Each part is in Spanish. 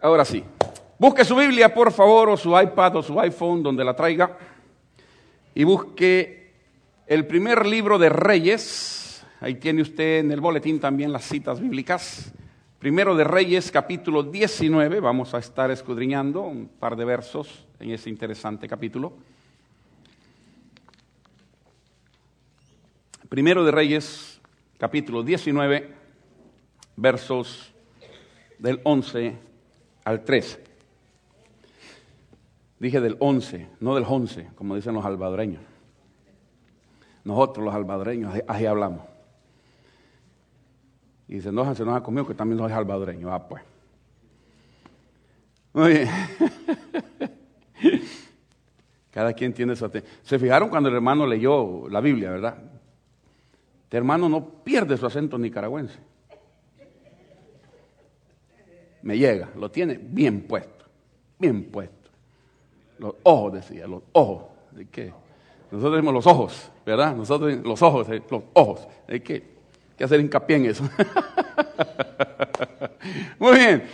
Ahora sí, busque su Biblia, por favor, o su iPad o su iPhone, donde la traiga, y busque el primer libro de Reyes. Ahí tiene usted en el boletín también las citas bíblicas. Primero de Reyes, capítulo 19. Vamos a estar escudriñando un par de versos en ese interesante capítulo. Primero de Reyes, capítulo 19, versos del 11 al 13. Dije del 11, no del 11, como dicen los albadoreños. Nosotros los albadoreños, así hablamos. Y dice, no, se enoja conmigo que también no es albadoreño. Ah, pues. Muy bien. Cada quien tiene su atención. Se fijaron cuando el hermano leyó la Biblia, ¿verdad? Este hermano no pierde su acento nicaragüense me llega, lo tiene bien puesto, bien puesto. Los ojos, decía, los ojos. ¿De qué? Nosotros decimos los ojos, ¿verdad? Nosotros los ojos, eh, los ojos. Hay que, que hacer hincapié en eso. Muy bien.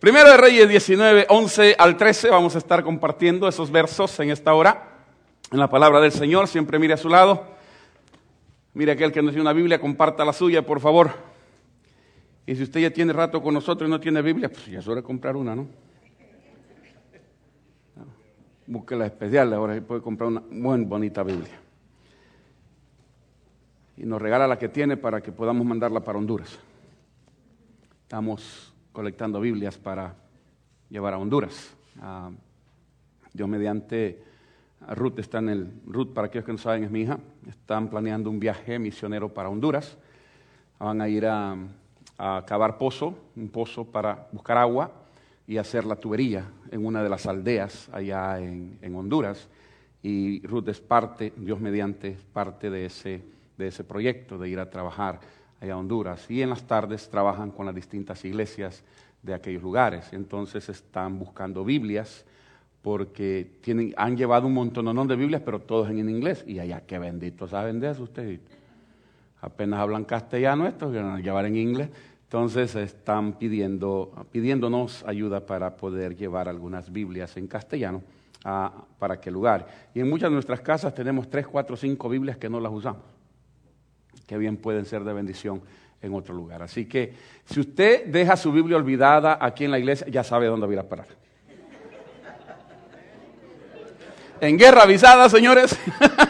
Primero de Reyes 19, 11 al 13, vamos a estar compartiendo esos versos en esta hora. En la palabra del Señor, siempre mire a su lado. Mire aquel que no tiene una Biblia, comparta la suya, por favor. Y si usted ya tiene rato con nosotros y no tiene Biblia, pues ya es hora de comprar una, ¿no? Busque la especial, ahora y puede comprar una muy bonita Biblia. Y nos regala la que tiene para que podamos mandarla para Honduras. Estamos colectando Biblias para llevar a Honduras. Ah, yo mediante Ruth está en el Ruth para aquellos que no saben es mi hija. Están planeando un viaje misionero para Honduras. Van a ir a a cavar pozo, un pozo para buscar agua y hacer la tubería en una de las aldeas allá en, Honduras. Y Ruth es parte, Dios mediante, parte de ese, de ese proyecto de ir a trabajar allá a Honduras. Y en las tardes trabajan con las distintas iglesias de aquellos lugares. Entonces están buscando Biblias porque tienen, han llevado un montón de Biblias, pero todos en inglés. Y allá, qué bendito saben de eso ustedes. Apenas hablan castellano estos, que van a llevar en inglés. Entonces están pidiendo, pidiéndonos ayuda para poder llevar algunas Biblias en castellano a, para aquel lugar. Y en muchas de nuestras casas tenemos tres, cuatro, cinco Biblias que no las usamos, que bien pueden ser de bendición en otro lugar. Así que si usted deja su Biblia olvidada aquí en la iglesia, ya sabe dónde va a ir a parar. En guerra avisada, señores.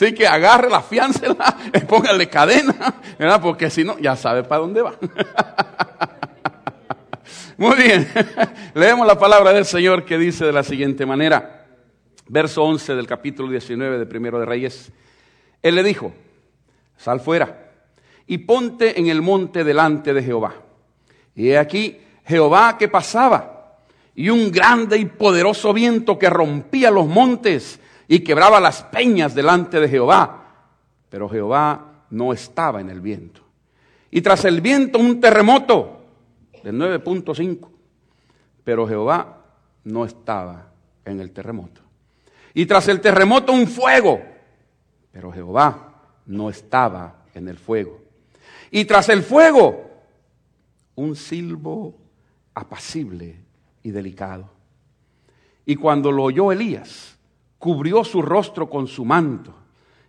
Así que agarre la fiáncela, póngale cadena, ¿verdad? Porque si no, ya sabe para dónde va. Muy bien, leemos la palabra del Señor que dice de la siguiente manera, verso 11 del capítulo 19 de Primero de Reyes. Él le dijo, sal fuera y ponte en el monte delante de Jehová. Y he aquí Jehová que pasaba y un grande y poderoso viento que rompía los montes y quebraba las peñas delante de Jehová. Pero Jehová no estaba en el viento. Y tras el viento un terremoto de 9.5. Pero Jehová no estaba en el terremoto. Y tras el terremoto un fuego. Pero Jehová no estaba en el fuego. Y tras el fuego un silbo apacible y delicado. Y cuando lo oyó Elías, cubrió su rostro con su manto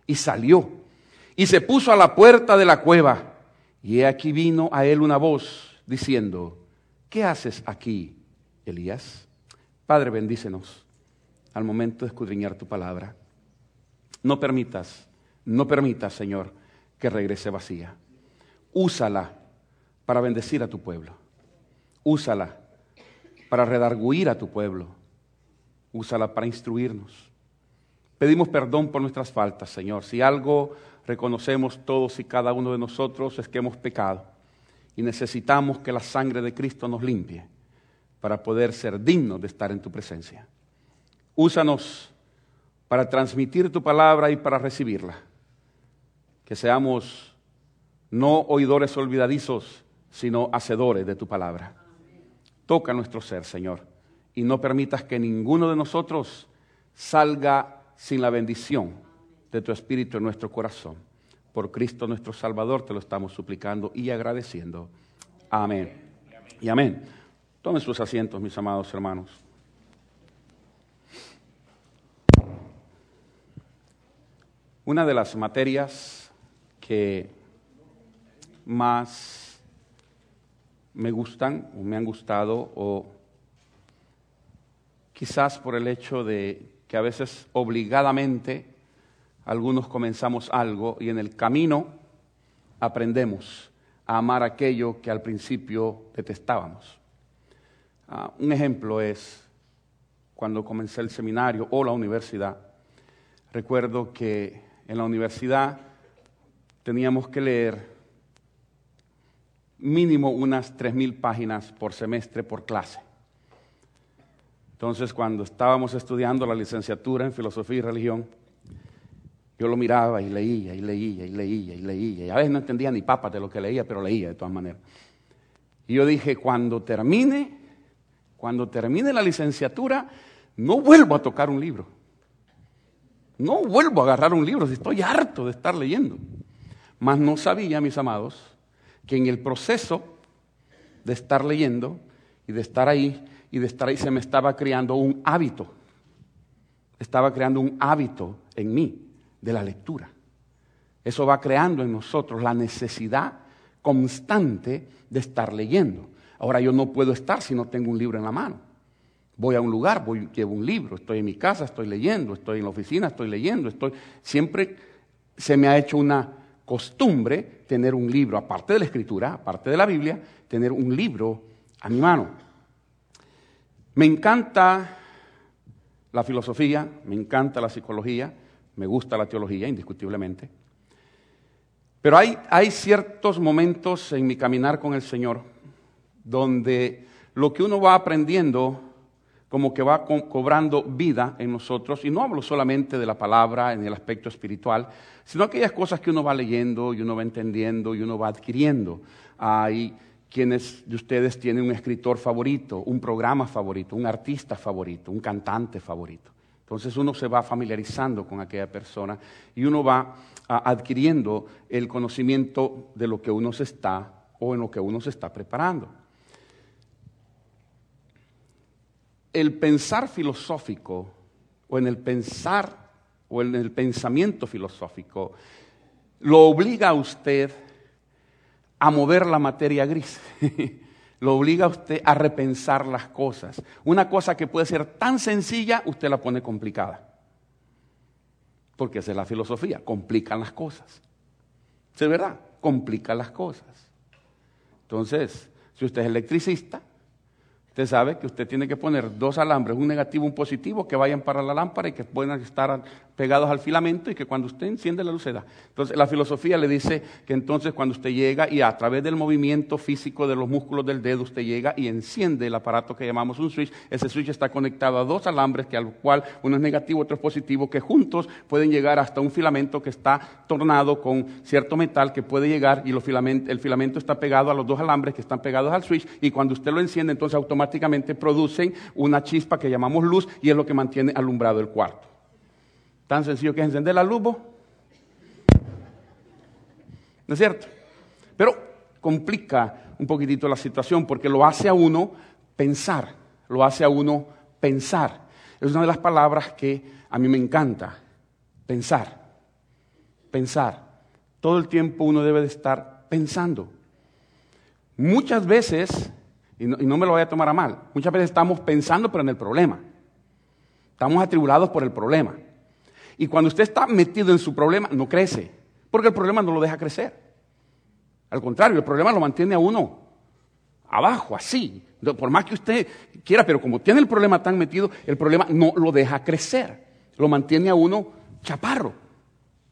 y salió y se puso a la puerta de la cueva. Y he aquí vino a él una voz diciendo, ¿qué haces aquí, Elías? Padre, bendícenos al momento de escudriñar tu palabra. No permitas, no permitas, Señor, que regrese vacía. Úsala para bendecir a tu pueblo. Úsala para redarguir a tu pueblo. Úsala para instruirnos. Pedimos perdón por nuestras faltas, Señor. Si algo reconocemos todos y cada uno de nosotros es que hemos pecado y necesitamos que la sangre de Cristo nos limpie para poder ser dignos de estar en tu presencia. Úsanos para transmitir tu palabra y para recibirla. Que seamos no oidores olvidadizos, sino hacedores de tu palabra. Toca nuestro ser, Señor, y no permitas que ninguno de nosotros salga sin la bendición de tu Espíritu en nuestro corazón. Por Cristo nuestro Salvador te lo estamos suplicando y agradeciendo. Amén. Y amén. Tomen sus asientos, mis amados hermanos. Una de las materias que más me gustan o me han gustado o quizás por el hecho de que a veces obligadamente algunos comenzamos algo y en el camino aprendemos a amar aquello que al principio detestábamos. Ah, un ejemplo es cuando comencé el seminario o la universidad. Recuerdo que en la universidad teníamos que leer mínimo unas 3.000 páginas por semestre por clase. Entonces, cuando estábamos estudiando la licenciatura en filosofía y religión, yo lo miraba y leía y leía y leía y leía. Y a veces no entendía ni papas de lo que leía, pero leía de todas maneras. Y yo dije, cuando termine, cuando termine la licenciatura, no vuelvo a tocar un libro. No vuelvo a agarrar un libro, estoy harto de estar leyendo. Mas no sabía, mis amados, que en el proceso de estar leyendo y de estar ahí, y se me estaba creando un hábito. Estaba creando un hábito en mí de la lectura. Eso va creando en nosotros la necesidad constante de estar leyendo. Ahora yo no puedo estar si no tengo un libro en la mano. Voy a un lugar, voy, llevo un libro, estoy en mi casa, estoy leyendo, estoy en la oficina, estoy leyendo, estoy siempre se me ha hecho una costumbre tener un libro, aparte de la escritura, aparte de la Biblia, tener un libro a mi mano. Me encanta la filosofía, me encanta la psicología, me gusta la teología, indiscutiblemente. Pero hay, ciertos momentos en mi caminar con el Señor donde lo que uno va aprendiendo como que va cobrando vida en nosotros, y no hablo solamente de la palabra en el aspecto espiritual, sino aquellas cosas que uno va leyendo y uno va entendiendo y uno va adquiriendo. Hay quienes de ustedes tienen un escritor favorito, un programa favorito, un artista favorito, un cantante favorito. Entonces uno se va familiarizando con aquella persona y uno va ah, adquiriendo el conocimiento de lo que uno se está o en lo que uno se está preparando. El pensar filosófico o en el pensar o en el pensamiento filosófico lo obliga a usted a mover la materia gris. Lo obliga a usted a repensar las cosas. Una cosa que puede ser tan sencilla, usted la pone complicada. Porque esa es la filosofía, complican las cosas. ¿Es verdad? Complican las cosas. Entonces, si usted es electricista, Usted sabe que usted tiene que poner dos alambres, un negativo y un positivo, que vayan para la lámpara y que puedan estar pegados al filamento y que cuando usted enciende la luz se da. Entonces, la filosofía le dice que entonces cuando usted llega y a través del movimiento físico de los músculos del dedo, usted llega y enciende el aparato que llamamos un switch. Ese switch está conectado a dos alambres, que al cual uno es negativo, otro es positivo, que juntos pueden llegar hasta un filamento que está tornado con cierto metal que puede llegar y el filamento está pegado a los dos alambres que están pegados al switch y cuando usted lo enciende, entonces automáticamente automáticamente producen una chispa que llamamos luz y es lo que mantiene alumbrado el cuarto. Tan sencillo que es encender la luz. ¿No es cierto? Pero complica un poquitito la situación porque lo hace a uno pensar, lo hace a uno pensar. Es una de las palabras que a mí me encanta, pensar, pensar. Todo el tiempo uno debe de estar pensando. Muchas veces y no, me lo voy a tomar a mal. Muchas veces estamos pensando pero en el problema. Estamos atribulados por el problema. Y cuando usted está metido en su problema, no crece. Porque el problema no lo deja crecer. Al contrario, el problema lo mantiene a uno abajo, así. Por más que usted quiera, pero como tiene el problema tan metido, el problema no lo deja crecer. Lo mantiene a uno chaparro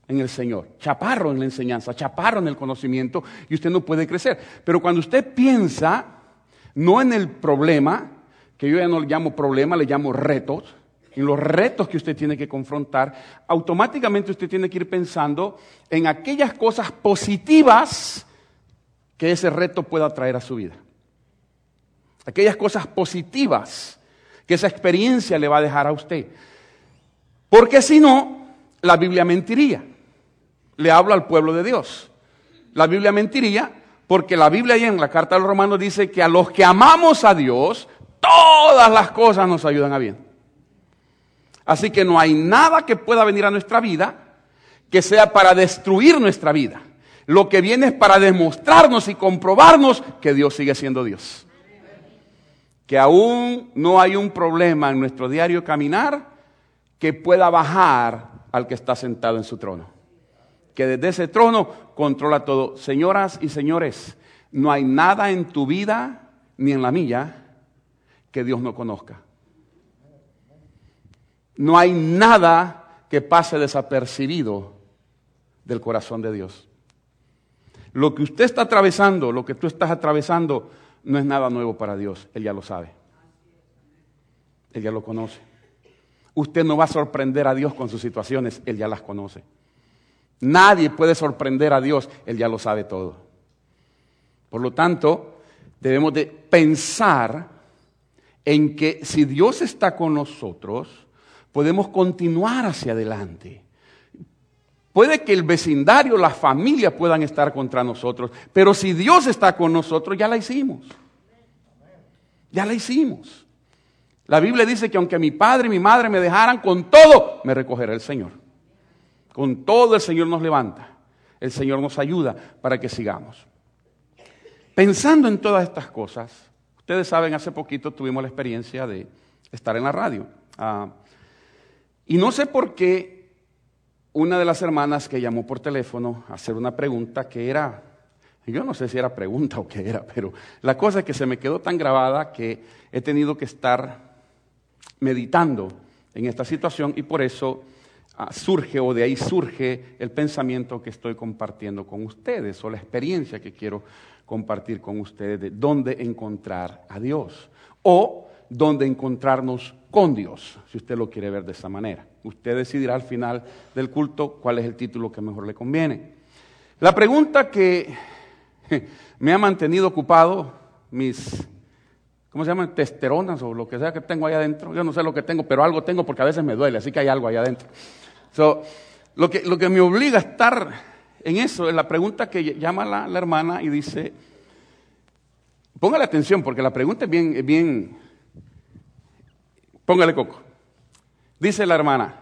en el Señor, chaparro en la enseñanza, chaparro en el conocimiento, y usted no puede crecer. Pero cuando usted piensa no en el problema, que yo ya no le llamo problema, le llamo retos, en los retos que usted tiene que confrontar, automáticamente usted tiene que ir pensando en aquellas cosas positivas que ese reto pueda traer a su vida. Aquellas cosas positivas que esa experiencia le va a dejar a usted. Porque si no, la Biblia mentiría. Le hablo al pueblo de Dios. La Biblia mentiría Porque la Biblia ahí en la carta de los romanos dice que a los que amamos a Dios, todas las cosas nos ayudan a bien. Así que no hay nada que pueda venir a nuestra vida que sea para destruir nuestra vida. Lo que viene es para demostrarnos y comprobarnos que Dios sigue siendo Dios. Que aún no hay un problema en nuestro diario caminar que pueda bajar al que está sentado en su trono. Que desde ese trono controla todo. Señoras y señores, no hay nada en tu vida ni en la mía que Dios no conozca. No hay nada que pase desapercibido del corazón de Dios. Lo que usted está atravesando, lo que tú estás atravesando, no es nada nuevo para Dios. Él ya lo sabe. Él ya lo conoce. Usted no va a sorprender a Dios con sus situaciones, Él ya las conoce. Nadie puede sorprender a Dios, Él ya lo sabe todo. Por lo tanto, debemos de pensar en que si Dios está con nosotros, podemos continuar hacia adelante. Puede que el vecindario, la familia puedan estar contra nosotros, pero si Dios está con nosotros, ya la hicimos. Ya la hicimos. La Biblia dice que aunque mi padre y mi madre me dejaran con todo, me recogerá el Señor. Con todo el Señor nos levanta. El Señor nos ayuda para que sigamos. Pensando en todas estas cosas, ustedes saben, hace poquito tuvimos la experiencia de estar en la radio. Ah, y no sé por qué una de las hermanas que llamó por teléfono a hacer una pregunta que era, yo no sé si era pregunta o qué era, pero la cosa es que se me quedó tan grabada que he tenido que estar meditando en esta situación y por eso surge o de ahí surge el pensamiento que estoy compartiendo con ustedes o la experiencia que quiero compartir con ustedes de dónde encontrar a Dios o dónde encontrarnos con Dios, si usted lo quiere ver de esa manera. Usted decidirá al final del culto cuál es el título que mejor le conviene. La pregunta que me ha mantenido ocupado, mis, ¿cómo se llaman? Testeronas o lo que sea que tengo ahí adentro. Yo no sé lo que tengo, pero algo tengo porque a veces me duele, así que hay algo ahí adentro. Lo, que, lo que me obliga a estar en eso es la pregunta que llama la, la hermana y dice, póngale atención porque la pregunta es bien, es bien Póngale coco. Dice la hermana,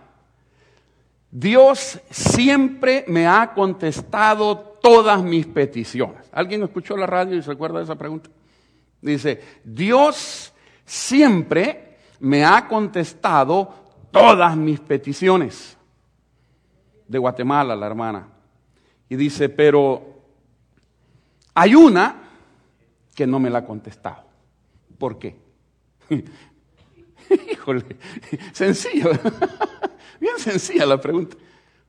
Dios siempre me ha contestado todas mis peticiones. ¿Alguien escuchó la radio y se acuerda de esa pregunta? Dice, Dios siempre me ha contestado todas mis peticiones. De Guatemala, la hermana. Y dice, pero hay una que no me la ha contestado. ¿Por qué? Híjole, sencillo, bien sencilla la pregunta.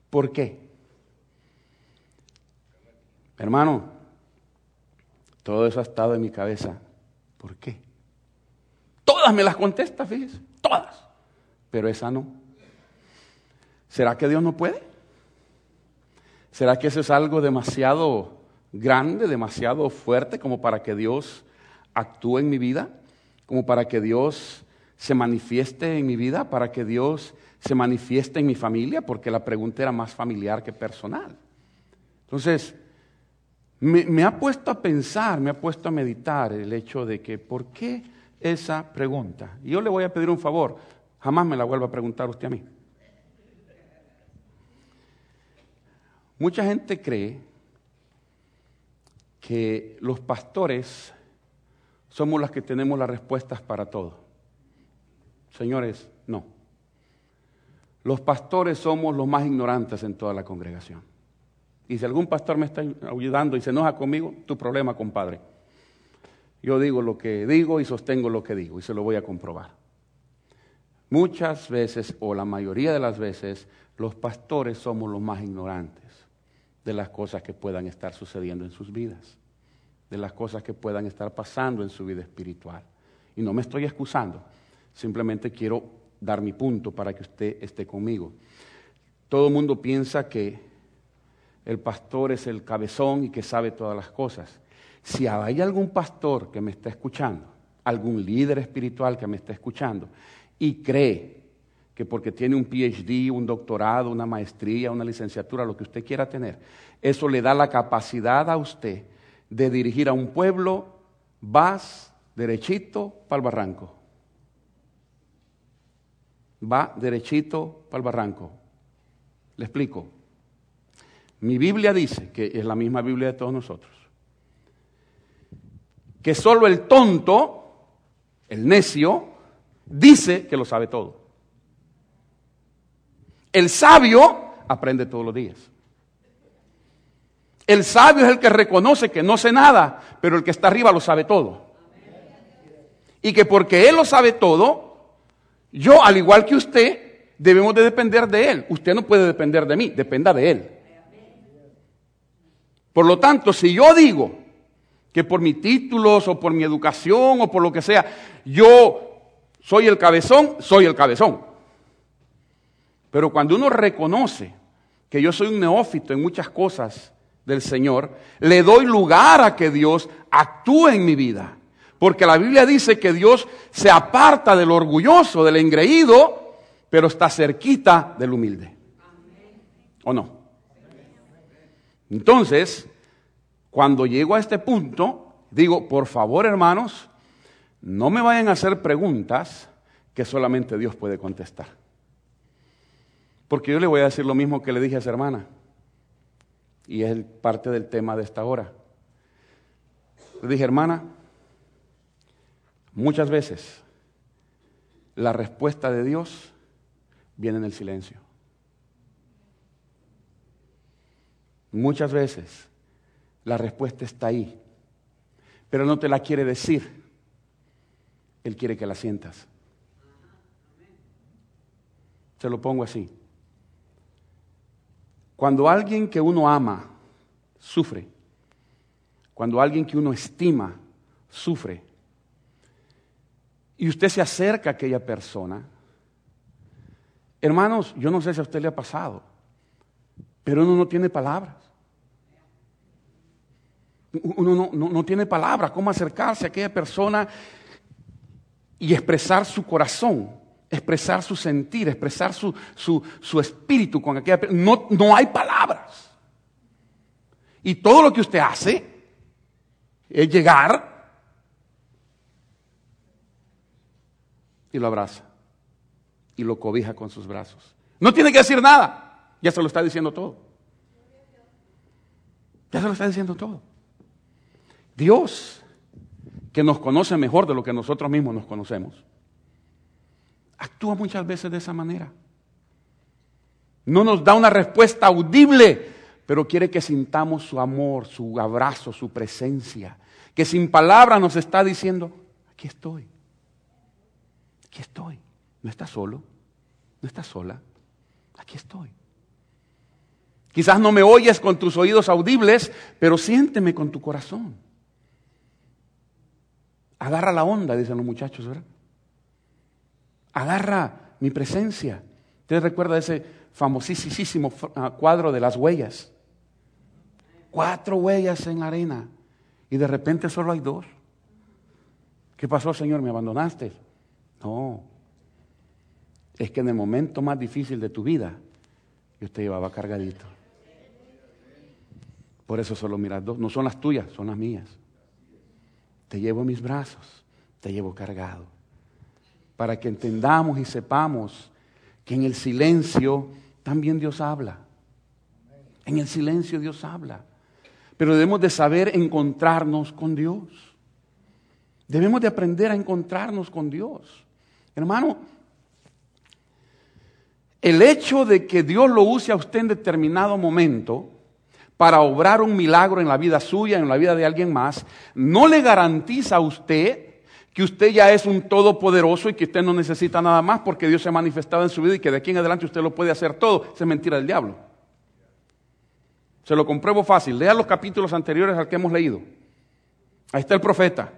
¿Por qué? Hermano, todo eso ha estado en mi cabeza. ¿Por qué? Todas me las contesta, fíjese, todas. Pero esa no. ¿Será que Dios no puede? ¿Será que eso es algo demasiado grande, demasiado fuerte como para que Dios actúe en mi vida? Como para que Dios se manifieste en mi vida, para que Dios se manifieste en mi familia, porque la pregunta era más familiar que personal. Entonces, me, ha puesto a pensar, me ha puesto a meditar el hecho de que, ¿por qué esa pregunta? Yo le voy a pedir un favor, jamás me la vuelva a preguntar usted a mí. Mucha gente cree que los pastores somos los que tenemos las respuestas para todo. Señores, no. Los pastores somos los más ignorantes en toda la congregación. Y si algún pastor me está ayudando y se enoja conmigo, tu problema, compadre. Yo digo lo que digo y sostengo lo que digo y se lo voy a comprobar. Muchas veces, o la mayoría de las veces, los pastores somos los más ignorantes de las cosas que puedan estar sucediendo en sus vidas, de las cosas que puedan estar pasando en su vida espiritual. Y no me estoy excusando, Simplemente quiero dar mi punto para que usted esté conmigo. Todo el mundo piensa que el pastor es el cabezón y que sabe todas las cosas. Si hay algún pastor que me está escuchando, algún líder espiritual que me está escuchando y cree que porque tiene un PhD, un doctorado, una maestría, una licenciatura, lo que usted quiera tener, eso le da la capacidad a usted de dirigir a un pueblo, vas derechito para el barranco. Va derechito para el barranco. Le explico. Mi Biblia dice, que es la misma Biblia de todos nosotros, que solo el tonto, el necio, dice que lo sabe todo. El sabio aprende todos los días. El sabio es el que reconoce que no sé nada, pero el que está arriba lo sabe todo. Y que porque él lo sabe todo, yo, al igual que usted, debemos de depender de él. Usted no puede depender de mí, dependa de él. Por lo tanto, si yo digo que por mis títulos o por mi educación o por lo que sea, yo soy el cabezón, soy el cabezón. Pero cuando uno reconoce que yo soy un neófito en muchas cosas del Señor, le doy lugar a que Dios actúe en mi vida. Porque la Biblia dice que Dios se aparta del orgulloso, del engreído, pero está cerquita del humilde. ¿O no? Entonces, cuando llego a este punto, digo, por favor hermanos, no me vayan a hacer preguntas que solamente Dios puede contestar. Porque yo le voy a decir lo mismo que le dije a esa hermana. Y es parte del tema de esta hora. Le dije, hermana, muchas veces la respuesta de Dios viene en el silencio. Muchas veces la respuesta está ahí, pero no te la quiere decir. Él quiere que la sientas. Se lo pongo así. Cuando alguien que uno ama sufre, cuando alguien que uno estima sufre, y usted se acerca a aquella persona, hermanos, yo no sé si a usted le ha pasado, pero uno no tiene palabras. Uno no, tiene palabras, cómo acercarse a aquella persona y expresar su corazón, expresar su sentir, expresar su, su, espíritu con aquella. No, no hay palabras. Y todo lo que usted hace es llegar y lo abraza y lo cobija con sus brazos. No tiene que decir nada. Ya se lo está diciendo todo. Ya se lo está diciendo todo. Dios, que nos conoce mejor de lo que nosotros mismos nos conocemos, actúa muchas veces de esa manera. No nos da una respuesta audible, pero quiere que sintamos su amor, su abrazo, su presencia. Que sin palabras nos está diciendo, aquí estoy, aquí estoy. No estás solo, no estás sola, aquí estoy. Quizás no me oyes con tus oídos audibles, pero siénteme con tu corazón. Agarra la onda, dicen los muchachos, ¿verdad? Agarra mi presencia. ¿Usted recuerda ese famosísimo ah, cuadro de las huellas? Cuatro huellas en la arena y de repente solo hay dos. ¿Qué pasó, Señor? ¿Me abandonaste? No. Es que en el momento más difícil de tu vida, yo te llevaba cargadito. Por eso solo miras dos. No son las tuyas, son las mías. Te llevo en mis brazos, te llevo cargado. Para que entendamos y sepamos que en el silencio también Dios habla. En el silencio Dios habla. Pero debemos de saber encontrarnos con Dios. Debemos de aprender a encontrarnos con Dios. Hermano, el hecho de que Dios lo use a usted en determinado momento para obrar un milagro en la vida suya, en la vida de alguien más, no le garantiza a usted que usted ya es un todopoderoso y que usted no necesita nada más porque Dios se ha manifestado en su vida y que de aquí en adelante usted lo puede hacer todo. Esa es mentira del diablo. Se lo compruebo fácil. Lea los capítulos anteriores al que hemos leído. Ahí está el profeta.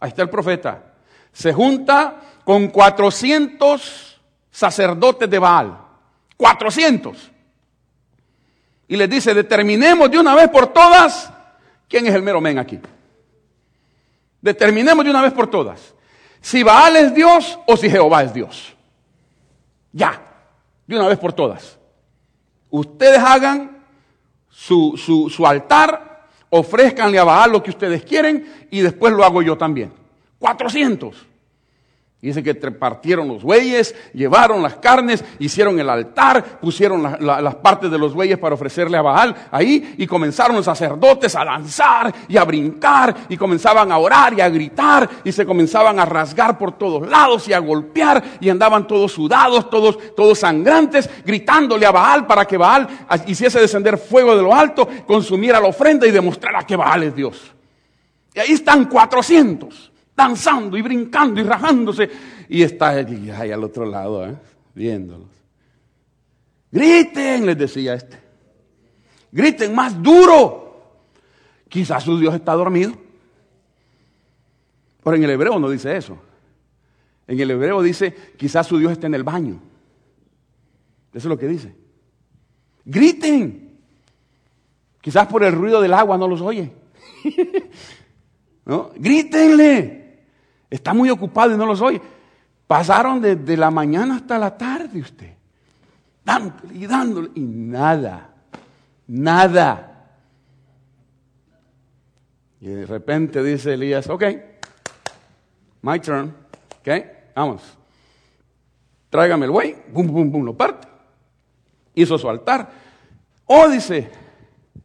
Ahí está el profeta. Se junta con 400 sacerdotes de Baal. 400 y les dice, determinemos de una vez por todas quién es el mero men aquí. Determinemos de una vez por todas si Baal es Dios o si Jehová es Dios. Ya, de una vez por todas. Ustedes hagan su, su altar, ofrézcanle a Baal lo que ustedes quieren y después lo hago yo también. 400. Dice que partieron los bueyes, llevaron las carnes, hicieron el altar, pusieron las partes de los bueyes para ofrecerle a Baal ahí y comenzaron los sacerdotes a lanzar y a brincar y comenzaban a orar y a gritar y se comenzaban a rasgar por todos lados y a golpear y andaban todos sudados, todos, todos sangrantes, gritándole a Baal para que Baal hiciese descender fuego de lo alto, consumiera la ofrenda y demostrara que Baal es Dios. Y ahí están 400 danzando y brincando y rajándose. Y está allí, ahí al otro lado, ¿eh? viéndolos. Griten, les decía este. Griten más duro. Quizás su Dios está dormido. Pero en el hebreo no dice eso. En el hebreo dice, quizás su Dios está en el baño. Eso es lo que dice. Griten. Quizás por el ruido del agua no los oye. ¿No? Grítenle. Está muy ocupado y no los oye. Pasaron desde la mañana hasta la tarde usted. Dándole y dándole. Y nada. Nada. Y de repente dice Elías, ok, my turn, ok, vamos. Tráigame el buey, bum, bum, bum, lo parte. Hizo su altar. Oh, dice,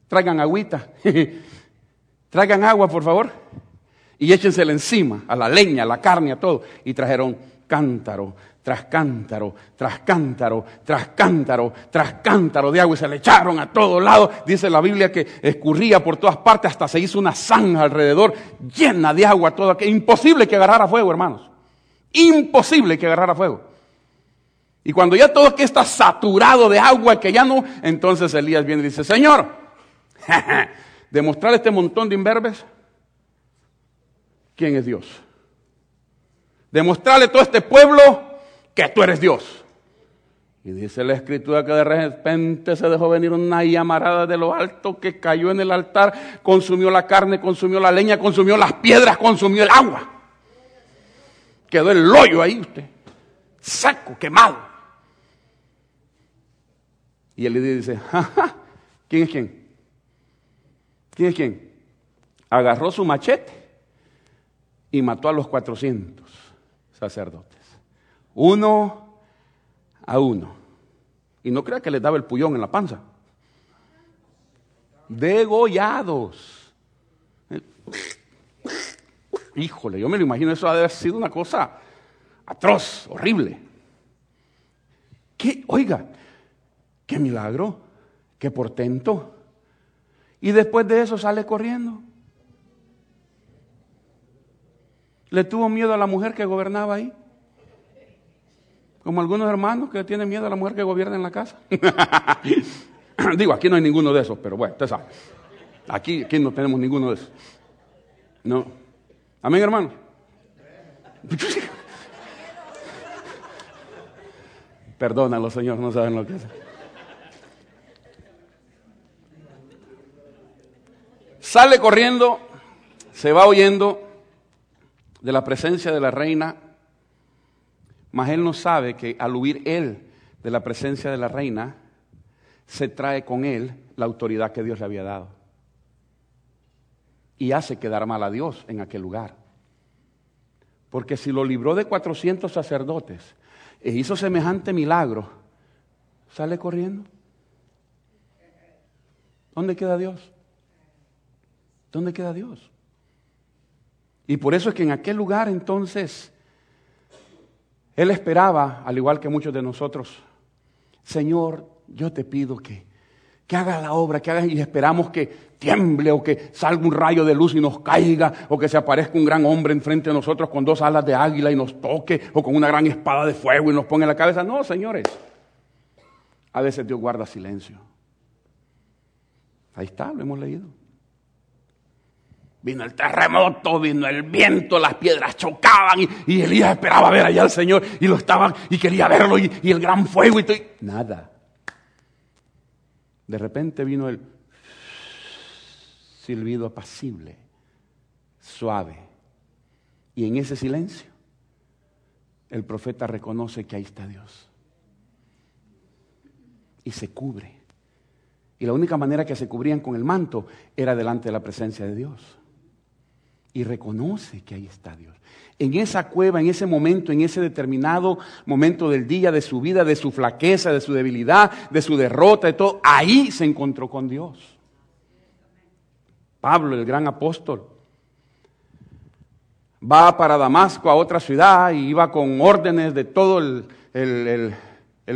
traigan agüita. traigan agua, por favor y échensela encima, a la leña, a la carne, a todo. Y trajeron cántaro tras cántaro, tras cántaro, tras cántaro, tras cántaro de agua y se le echaron a todos lados. Dice la Biblia que escurría por todas partes hasta se hizo una zanja alrededor llena de agua toda. Que imposible que agarrara fuego, hermanos. Imposible que agarrara fuego. Y cuando ya todo aquí está saturado de agua, que ya no, entonces Elías viene y dice, Señor, demostrar este montón de imberbes quién es Dios. Demostrarle a todo este pueblo que tú eres Dios. Y dice la escritura que de repente se dejó venir una llamarada de lo alto que cayó en el altar, consumió la carne, consumió la leña, consumió las piedras, consumió el agua. Quedó el hoyo ahí usted, seco, quemado. Y él le dice, ¿quién es quién? ¿Quién es quién? Agarró su machete y mató a los 400 sacerdotes. Uno a uno. Y no crea que les daba el puñón en la panza. Degollados. Híjole, yo me lo imagino, eso ha de haber sido una cosa atroz, horrible. ¿Qué? Oiga, qué milagro, qué portento. Y después de eso sale corriendo. ¿Le tuvo miedo a la mujer que gobernaba ahí? Como algunos hermanos que tienen miedo a la mujer que gobierna en la casa. Digo, aquí no hay ninguno de esos, pero bueno, usted sabe. Aquí, aquí no tenemos ninguno de esos. No. Amén, hermano. Perdónalo, Señor, no saben lo que es. Sale corriendo, se va oyendo de la presencia de la reina, mas él no sabe que al huir él de la presencia de la reina, se trae con él la autoridad que Dios le había dado. Y hace quedar mal a Dios en aquel lugar. Porque si lo libró de 400 sacerdotes e hizo semejante milagro, sale corriendo. ¿Dónde queda Dios? ¿Dónde queda Dios? Y por eso es que en aquel lugar entonces él esperaba, al igual que muchos de nosotros, Señor, yo te pido que, que haga la obra, que haga y esperamos que tiemble o que salga un rayo de luz y nos caiga o que se aparezca un gran hombre enfrente de nosotros con dos alas de águila y nos toque o con una gran espada de fuego y nos ponga en la cabeza. No, señores. A veces Dios guarda silencio. Ahí está, lo hemos leído. Vino el terremoto, vino el viento, las piedras chocaban y, Elías esperaba ver allá al Señor y lo estaban y quería verlo y, el gran fuego y todo. Nada. De repente vino el silbido apacible, suave. Y en ese silencio el profeta reconoce que ahí está Dios. Y se cubre Y la única manera que se cubrían con el manto era delante de la presencia de Dios. Y reconoce que ahí está Dios. En esa cueva, en ese momento, en ese determinado momento del día, de su vida, de su flaqueza, de su debilidad, de su derrota, de todo, ahí se encontró con Dios. Pablo, el gran apóstol, va para Damasco, a otra ciudad, y iba con órdenes de todo el, el,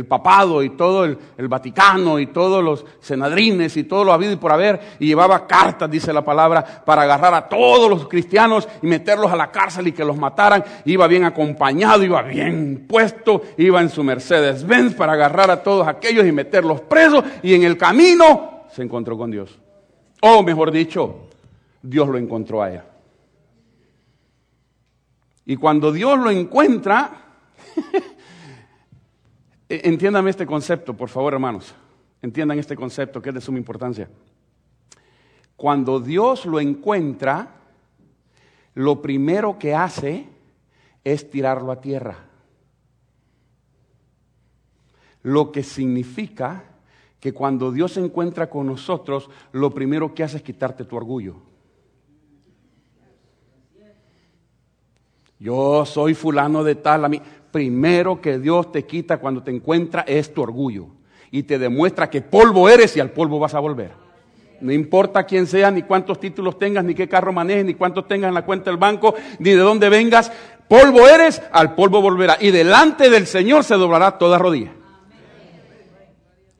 papado y todo el, Vaticano y todos los senadrines y todo lo habido y por haber, y llevaba cartas, dice la palabra, para agarrar a todos los cristianos y meterlos a la cárcel y que los mataran. Iba bien acompañado, iba bien puesto, iba en su Mercedes Benz para agarrar a todos aquellos y meterlos presos, y en el camino se encontró con Dios. O mejor dicho, Dios lo encontró a. Y cuando Dios lo encuentra, entiéndame este concepto, por favor, hermanos. Entiendan este concepto que es de suma importancia. Cuando Dios lo encuentra, lo primero que hace es tirarlo a tierra. Lo que significa que cuando Dios se encuentra con nosotros, lo primero que hace es quitarte tu orgullo. Yo soy fulano de tal. A mí. Primero que Dios te quita cuando te encuentra es tu orgullo. Y te demuestra que polvo eres y al polvo vas a volver. No importa quién sea, ni cuántos títulos tengas, ni qué carro manejes, ni cuántos tengas en la cuenta del banco, ni de dónde vengas. Polvo eres, al polvo volverá. Y delante del Señor se doblará toda rodilla.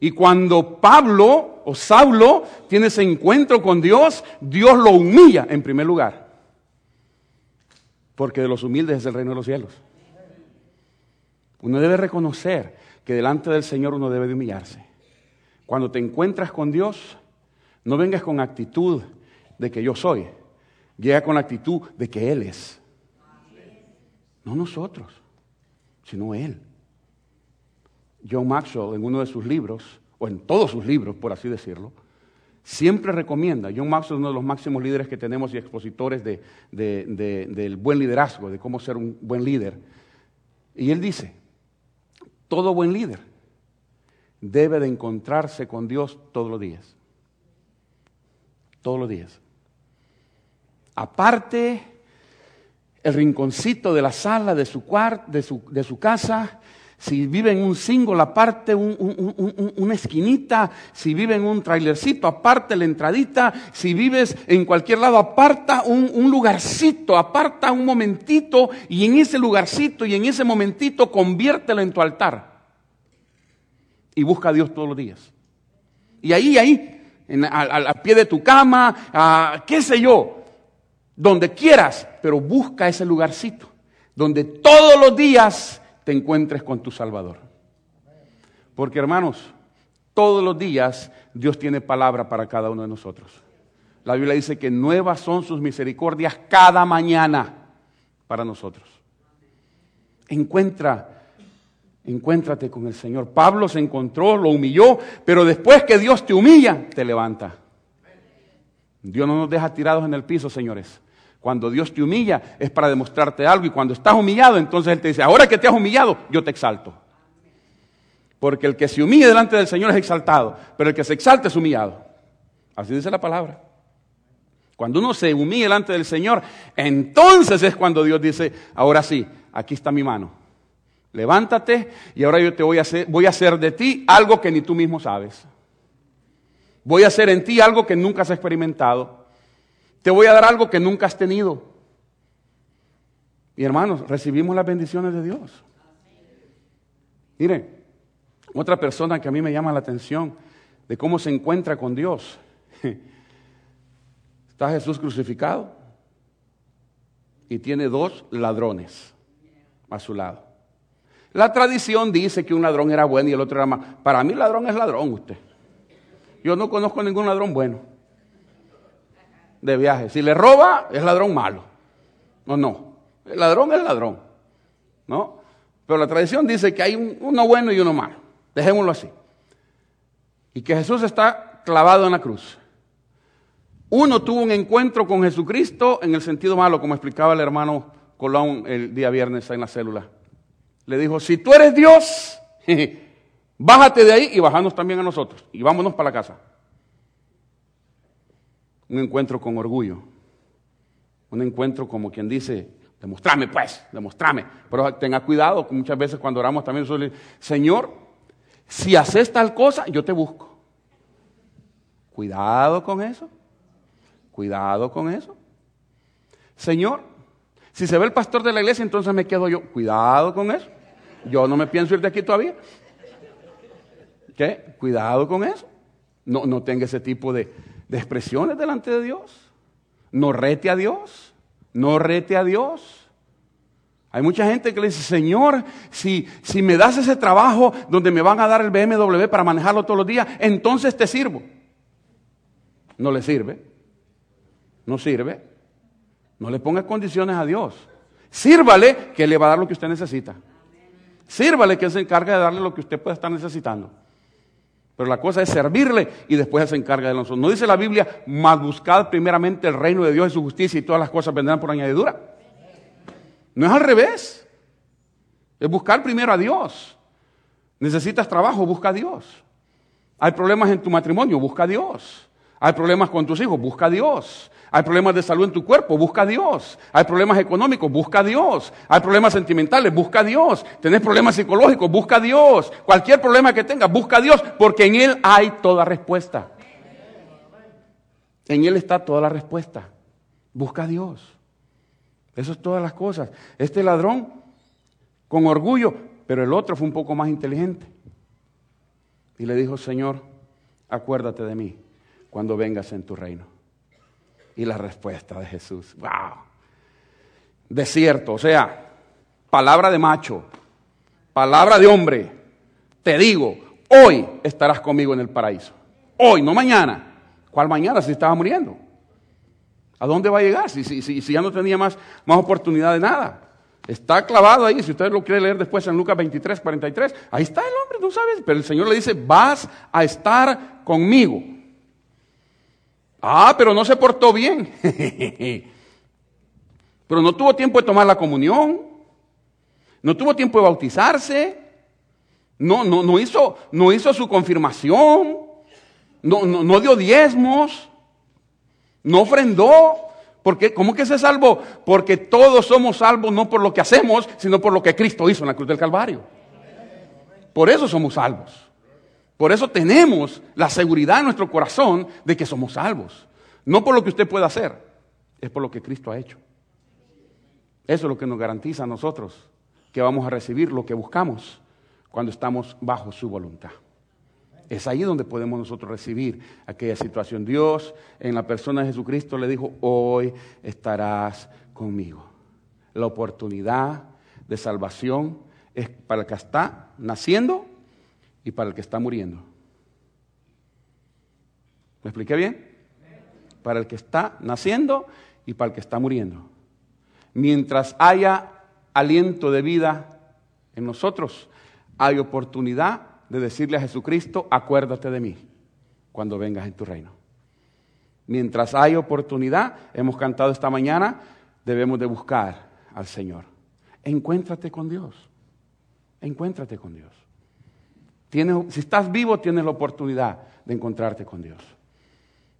Y cuando Pablo o Saulo tiene ese encuentro con Dios, Dios lo humilla en primer lugar porque de los humildes es el reino de los cielos. Uno debe reconocer que delante del Señor uno debe de humillarse. Cuando te encuentras con Dios, no vengas con actitud de que yo soy, llega con actitud de que Él es. No nosotros, sino Él. John Maxwell en uno de sus libros, o en todos sus libros, por así decirlo, siempre recomienda, John Maxwell es uno de los máximos líderes que tenemos y expositores del buen liderazgo, de cómo ser un buen líder. Y él dice, todo buen líder debe de encontrarse con Dios todos los días. Todos los días. Aparte, el rinconcito de la sala de su, cuarto, de su, de su casa, si vive en un single aparte, una esquinita, si vive en un trailercito aparte, la entradita, si vives en cualquier lado, aparta un, lugarcito, aparta un momentito y en ese lugarcito y en ese momentito conviértelo en tu altar. Y busca a Dios todos los días. Y ahí, ahí, al, pie de tu cama, qué sé yo, donde quieras, pero busca ese lugarcito, donde todos los días te encuentres con tu Salvador. Porque hermanos, todos los días Dios tiene palabra para cada uno de nosotros. La Biblia dice que nuevas son sus misericordias cada mañana para nosotros. Encuentra, encuéntrate con el Señor. Pablo se encontró, lo humilló, pero después que Dios te humilla, te levanta. Dios no nos deja tirados en el piso, señores. Cuando Dios te humilla es para demostrarte algo y cuando estás humillado, entonces Él te dice, ahora que te has humillado, yo te exalto. Porque el que se humilla delante del Señor es exaltado, pero el que se exalta es humillado. Así dice la palabra. Cuando uno se humilla delante del Señor, entonces es cuando Dios dice, ahora sí, aquí está mi mano. Levántate y ahora yo te voy a hacer, voy a hacer de ti algo que ni tú mismo sabes. Voy a hacer en ti algo que nunca has experimentado. Te voy a dar algo que nunca has tenido. Y hermanos, recibimos las bendiciones de Dios. Miren, otra persona que a mí me llama la atención de cómo se encuentra con Dios. Está Jesús crucificado y tiene dos ladrones a su lado. La tradición dice que un ladrón era bueno y el otro era malo. Para mí ladrón es ladrón usted. Yo no conozco ningún ladrón bueno de viaje. Si le roba, es ladrón malo. No, no. El ladrón es ladrón. ¿No? Pero la tradición dice que hay uno bueno y uno malo. Dejémoslo así. Y que Jesús está clavado en la cruz. Uno tuvo un encuentro con Jesucristo en el sentido malo, como explicaba el hermano Colón el día viernes en la célula. Le dijo, si tú eres Dios, bájate de ahí y bajanos también a nosotros. Y vámonos para la casa. Un encuentro con orgullo. Un encuentro como quien dice, demostrame pues, demostrame. Pero tenga cuidado, muchas veces cuando oramos también suele Señor, si haces tal cosa, yo te busco. Cuidado con eso. Cuidado con eso. Señor, si se ve el pastor de la iglesia, entonces me quedo yo. Cuidado con eso. Yo no me pienso ir de aquí todavía. ¿Qué? Cuidado con eso. No, no tenga ese tipo de, de expresiones delante de Dios. No rete a Dios. No rete a Dios. Hay mucha gente que le dice, Señor, si, si me das ese trabajo donde me van a dar el BMW para manejarlo todos los días, entonces te sirvo. No le sirve. No sirve. No le ponga condiciones a Dios. Sírvale que le va a dar lo que usted necesita. Sírvale que Él se encarga de darle lo que usted pueda estar necesitando. Pero la cosa es servirle y después se encarga de nosotros. No dice la Biblia, más buscad primeramente el reino de Dios y su justicia y todas las cosas vendrán por añadidura. No es al revés. Es buscar primero a Dios. Necesitas trabajo, busca a Dios. Hay problemas en tu matrimonio, busca a Dios. Hay problemas con tus hijos, busca a Dios. Hay problemas de salud en tu cuerpo, busca a Dios. Hay problemas económicos, busca a Dios. Hay problemas sentimentales, busca a Dios. Tenés problemas psicológicos, busca a Dios. Cualquier problema que tengas, busca a Dios, porque en Él hay toda respuesta. En Él está toda la respuesta. Busca a Dios. Eso es todas las cosas. Este ladrón, con orgullo, pero el otro fue un poco más inteligente. Y le dijo, Señor, acuérdate de mí cuando vengas en tu reino. Y la respuesta de Jesús, wow. Desierto, o sea, palabra de macho, palabra de hombre. Te digo, hoy estarás conmigo en el paraíso. Hoy, no mañana. ¿Cuál mañana si estaba muriendo? ¿A dónde va a llegar si, si, si, ya no tenía más, más oportunidad de nada? Está clavado ahí, si usted lo quiere leer después en Lucas 23, 43, ahí está el hombre, no sabes, pero el Señor le dice, vas a estar conmigo. Ah, pero no se portó bien. pero no tuvo tiempo de tomar la comunión. No tuvo tiempo de bautizarse. No, no, no, hizo, no hizo su confirmación. No, no, no dio diezmos. No ofrendó. Porque, ¿Cómo que se salvó? Porque todos somos salvos no por lo que hacemos, sino por lo que Cristo hizo en la cruz del Calvario. Por eso somos salvos. Por eso tenemos la seguridad en nuestro corazón de que somos salvos. No por lo que usted pueda hacer, es por lo que Cristo ha hecho. Eso es lo que nos garantiza a nosotros que vamos a recibir lo que buscamos cuando estamos bajo su voluntad. Es ahí donde podemos nosotros recibir aquella situación. Dios en la persona de Jesucristo le dijo, hoy estarás conmigo. La oportunidad de salvación es para el que está naciendo y para el que está muriendo. ¿Me expliqué bien? Para el que está naciendo y para el que está muriendo. Mientras haya aliento de vida en nosotros, hay oportunidad de decirle a Jesucristo, acuérdate de mí cuando vengas en tu reino. Mientras hay oportunidad, hemos cantado esta mañana, debemos de buscar al Señor. Encuéntrate con Dios. Encuéntrate con Dios si estás vivo, tienes la oportunidad de encontrarte con Dios.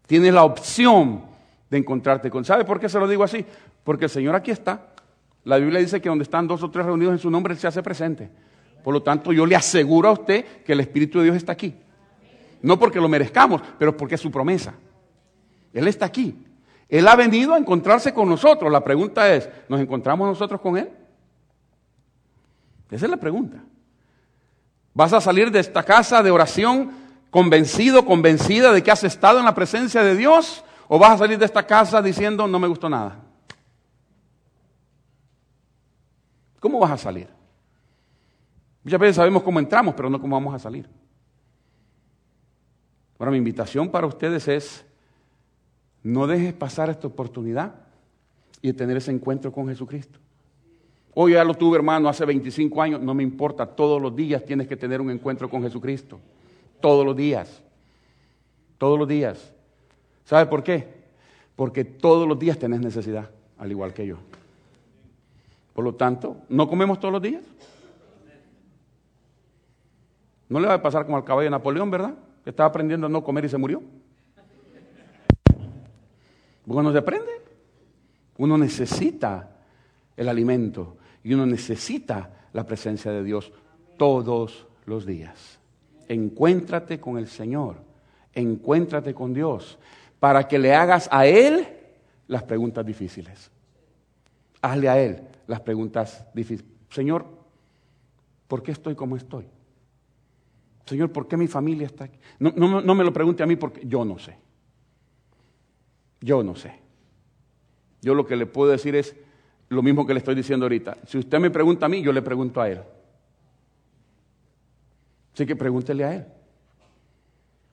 Tienes la opción de encontrarte con ¿Sabe por qué se lo digo así? Porque el Señor aquí está. La Biblia dice que donde están dos o tres reunidos en su nombre, Él se hace presente. Por lo tanto, yo le aseguro a usted que el Espíritu de Dios está aquí. No porque lo merezcamos, pero porque es su promesa. Él está aquí. Él ha venido a encontrarse con nosotros. La pregunta es, ¿nos encontramos nosotros con Él? Esa es la pregunta. Vas a salir de esta casa de oración convencido, convencida de que has estado en la presencia de Dios o vas a salir de esta casa diciendo no me gustó nada. ¿Cómo vas a salir? Muchas veces sabemos cómo entramos, pero no cómo vamos a salir. Ahora mi invitación para ustedes es, no dejes pasar esta oportunidad y tener ese encuentro con Jesucristo. Hoy ya lo tuve, hermano, hace 25 años, no me importa, todos los días tienes que tener un encuentro con Jesucristo. Todos los días. Todos los días. ¿Sabe por qué? Porque todos los días tenés necesidad, al igual que yo. Por lo tanto, ¿no comemos todos los días? No le va a pasar como al caballo de Napoleón, ¿verdad? Que estaba aprendiendo a no comer y se murió. Bueno, se aprende. Uno necesita el alimento y uno necesita la presencia de Dios todos los días. Encuéntrate con el Señor, encuéntrate con Dios, para que le hagas a Él las preguntas difíciles. Hazle a Él las preguntas difíciles. Señor, ¿por qué estoy como estoy? Señor, ¿por qué mi familia está aquí? No, no me lo pregunte a mí porque yo no sé. Yo no sé. Yo lo que le puedo decir es lo mismo que le estoy diciendo ahorita. Si usted me pregunta a mí, yo le pregunto a él. Así que pregúntele a él.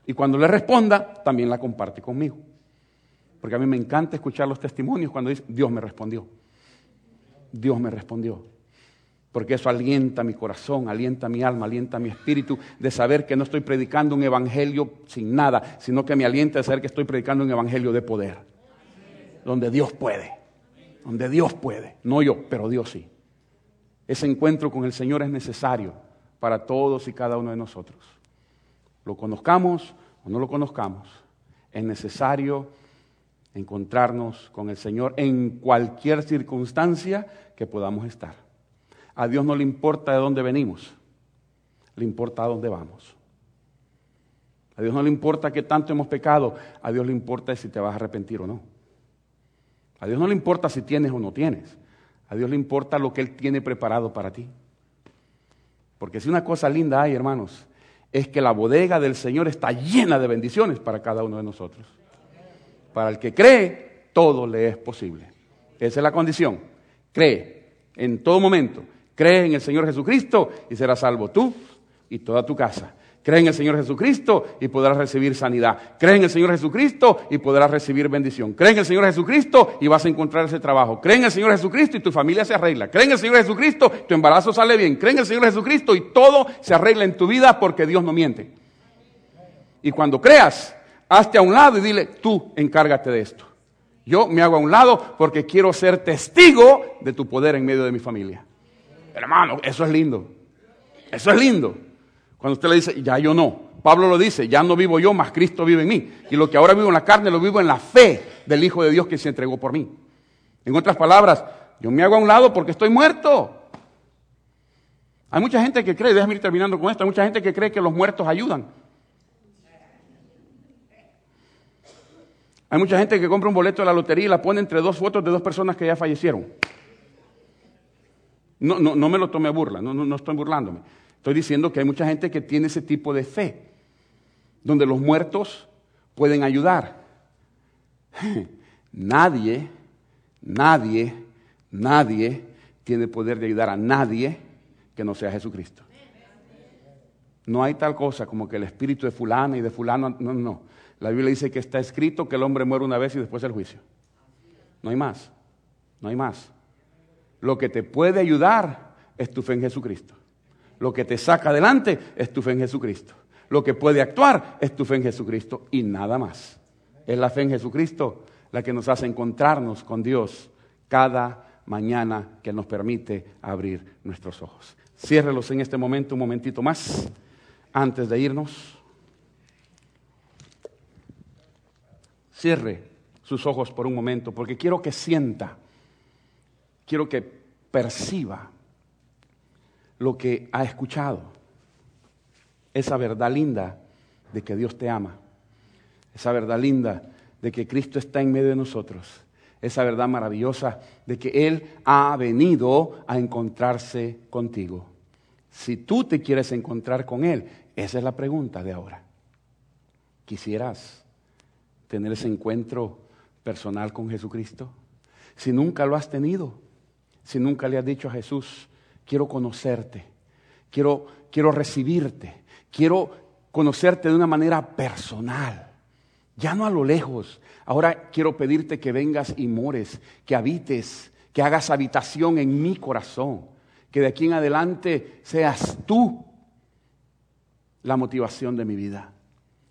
Y cuando le responda, también la comparte conmigo. Porque a mí me encanta escuchar los testimonios cuando dice, Dios me respondió. Dios me respondió. Porque eso alienta mi corazón, alienta mi alma, alienta mi espíritu de saber que no estoy predicando un evangelio sin nada, sino que me alienta de saber que estoy predicando un evangelio de poder. Donde Dios puede. Donde Dios puede. No yo, pero Dios sí. Ese encuentro con el Señor es necesario para todos y cada uno de nosotros. Lo conozcamos o no lo conozcamos, es necesario encontrarnos con el Señor en cualquier circunstancia que podamos estar. A Dios no le importa de dónde venimos, le importa a dónde vamos. A Dios no le importa qué tanto hemos pecado, a Dios le importa si te vas a arrepentir o no. A Dios no le importa si tienes o no tienes, a Dios le importa lo que Él tiene preparado para ti. Porque si una cosa linda hay, hermanos, es que la bodega del Señor está llena de bendiciones para cada uno de nosotros. Para el que cree, todo le es posible. Esa es la condición. Cree en todo momento. Cree en el Señor Jesucristo y serás salvo tú y toda tu casa. Cree en el Señor Jesucristo y podrás recibir sanidad. Cree en el Señor Jesucristo y podrás recibir bendición. Cree en el Señor Jesucristo y vas a encontrar ese trabajo. Cree en el Señor Jesucristo y tu familia se arregla. Cree en el Señor Jesucristo, tu embarazo sale bien. Cree en el Señor Jesucristo y todo se arregla en tu vida porque Dios no miente. Y cuando creas, hazte a un lado y dile, tú encárgate de esto. Yo me hago a un lado porque quiero ser testigo de tu poder en medio de mi familia. Hermano, eso es lindo. Eso es lindo. Cuando usted le dice, ya yo no. Pablo lo dice, ya no vivo yo, más Cristo vive en mí. Y lo que ahora vivo en la carne lo vivo en la fe del Hijo de Dios que se entregó por mí. En otras palabras, yo me hago a un lado porque estoy muerto. Hay mucha gente que cree, déjame ir terminando con esto, hay mucha gente que cree que los muertos ayudan. Hay mucha gente que compra un boleto de la lotería y la pone entre dos fotos de dos personas que ya fallecieron. No, no, no me lo tome a burla, no, no, no estoy burlándome. Estoy diciendo que hay mucha gente que tiene ese tipo de fe, donde los muertos pueden ayudar. Nadie, nadie, nadie tiene poder de ayudar a nadie que no sea Jesucristo. No hay tal cosa como que el espíritu de fulano y de fulano, no, no. La Biblia dice que está escrito que el hombre muere una vez y después el juicio. No hay más, no hay más. Lo que te puede ayudar es tu fe en Jesucristo. Lo que te saca adelante es tu fe en Jesucristo. Lo que puede actuar es tu fe en Jesucristo y nada más. Es la fe en Jesucristo la que nos hace encontrarnos con Dios cada mañana que nos permite abrir nuestros ojos. Ciérrelos en este momento un momentito más antes de irnos. Cierre sus ojos por un momento porque quiero que sienta, quiero que perciba lo que ha escuchado. Esa verdad linda de que Dios te ama. Esa verdad linda de que Cristo está en medio de nosotros. Esa verdad maravillosa de que Él ha venido a encontrarse contigo. Si tú te quieres encontrar con Él, esa es la pregunta de ahora. ¿Quisieras tener ese encuentro personal con Jesucristo? Si nunca lo has tenido, si nunca le has dicho a Jesús, quiero conocerte, quiero, quiero recibirte, quiero conocerte de una manera personal, ya no a lo lejos. Ahora quiero pedirte que vengas y mores, que habites, que hagas habitación en mi corazón, que de aquí en adelante seas tú la motivación de mi vida.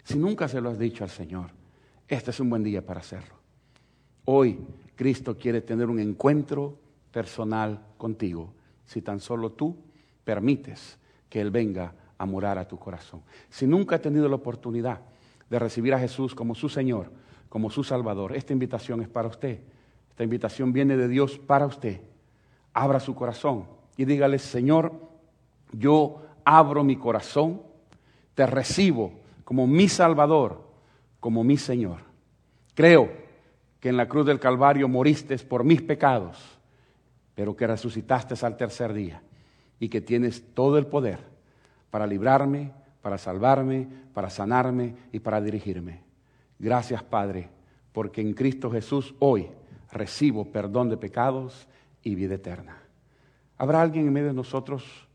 Si nunca se lo has dicho al Señor, este es un buen día para hacerlo. Hoy Cristo quiere tener un encuentro personal contigo si tan solo tú permites que Él venga a morar a tu corazón. Si nunca has tenido la oportunidad de recibir a Jesús como su Señor, como su Salvador, esta invitación es para usted. Esta invitación viene de Dios para usted. Abra su corazón y dígale, Señor, yo abro mi corazón, te recibo como mi Salvador, como mi Señor. Creo que en la cruz del Calvario moriste por mis pecados, pero que resucitaste al tercer día y que tienes todo el poder para librarme, para salvarme, para sanarme y para dirigirme. Gracias, Padre, porque en Cristo Jesús hoy recibo perdón de pecados y vida eterna. ¿Habrá alguien en medio de nosotros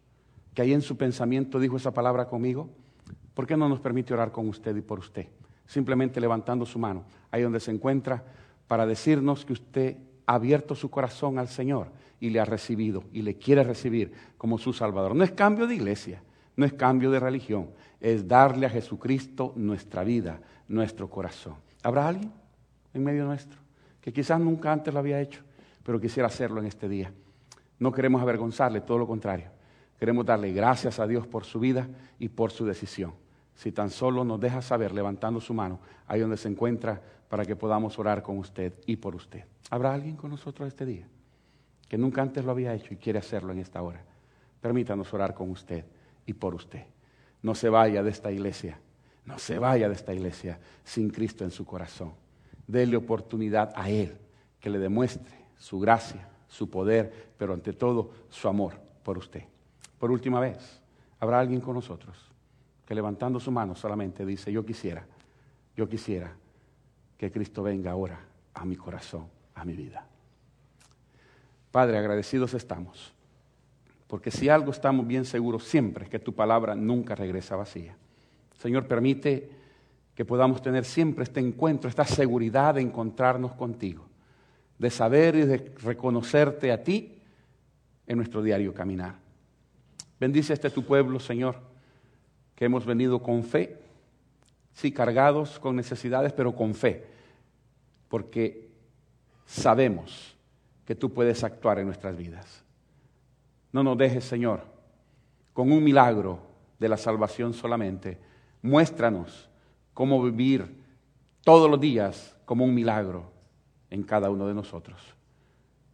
que ahí en su pensamiento dijo esa palabra conmigo? ¿Por qué no nos permite orar con usted y por usted? Simplemente levantando su mano, ahí donde se encuentra, para decirnos que usted ha abierto su corazón al Señor y le ha recibido y le quiere recibir como su Salvador. No es cambio de iglesia, no es cambio de religión, es darle a Jesucristo nuestra vida, nuestro corazón. ¿Habrá alguien en medio nuestro que quizás nunca antes lo había hecho, pero quisiera hacerlo en este día? No queremos avergonzarle, todo lo contrario. Queremos darle gracias a Dios por su vida y por su decisión. Si tan solo nos deja saber levantando su mano ahí donde se encuentra para que podamos orar con usted y por usted. ¿Habrá alguien con nosotros este día que nunca antes lo había hecho y quiere hacerlo en esta hora? Permítanos orar con usted y por usted. No se vaya de esta iglesia, no se vaya de esta iglesia sin Cristo en su corazón. Dele oportunidad a Él que le demuestre su gracia, su poder, pero ante todo su amor por usted. Por última vez, habrá alguien con nosotros que levantando su mano solamente dice, yo quisiera, yo quisiera que Cristo venga ahora a mi corazón, a mi vida. Padre, agradecidos estamos, porque si algo estamos bien seguros siempre es que tu palabra nunca regresa vacía. Señor, permite que podamos tener siempre este encuentro, esta seguridad de encontrarnos contigo de saber y de reconocerte a ti en nuestro diario caminar. Bendice este tu pueblo, Señor, que hemos venido con fe, sí, cargados con necesidades, pero con fe, porque sabemos que tú puedes actuar en nuestras vidas. No nos dejes, Señor, con un milagro de la salvación solamente. Muéstranos cómo vivir todos los días como un milagro en cada uno de nosotros.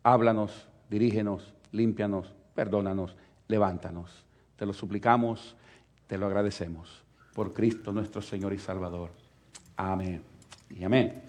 Háblanos, dirígenos, límpianos, perdónanos, levántanos. Te lo suplicamos, te lo agradecemos. Por Cristo nuestro Señor y Salvador. Amén y amén.